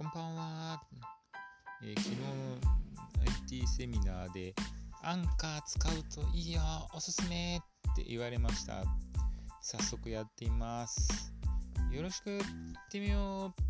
こんばんは。えー、昨日 IT セミナーでアンカー使うといいよ、おすすめって言われました。早速やってみます。よろしく、行ってみよう。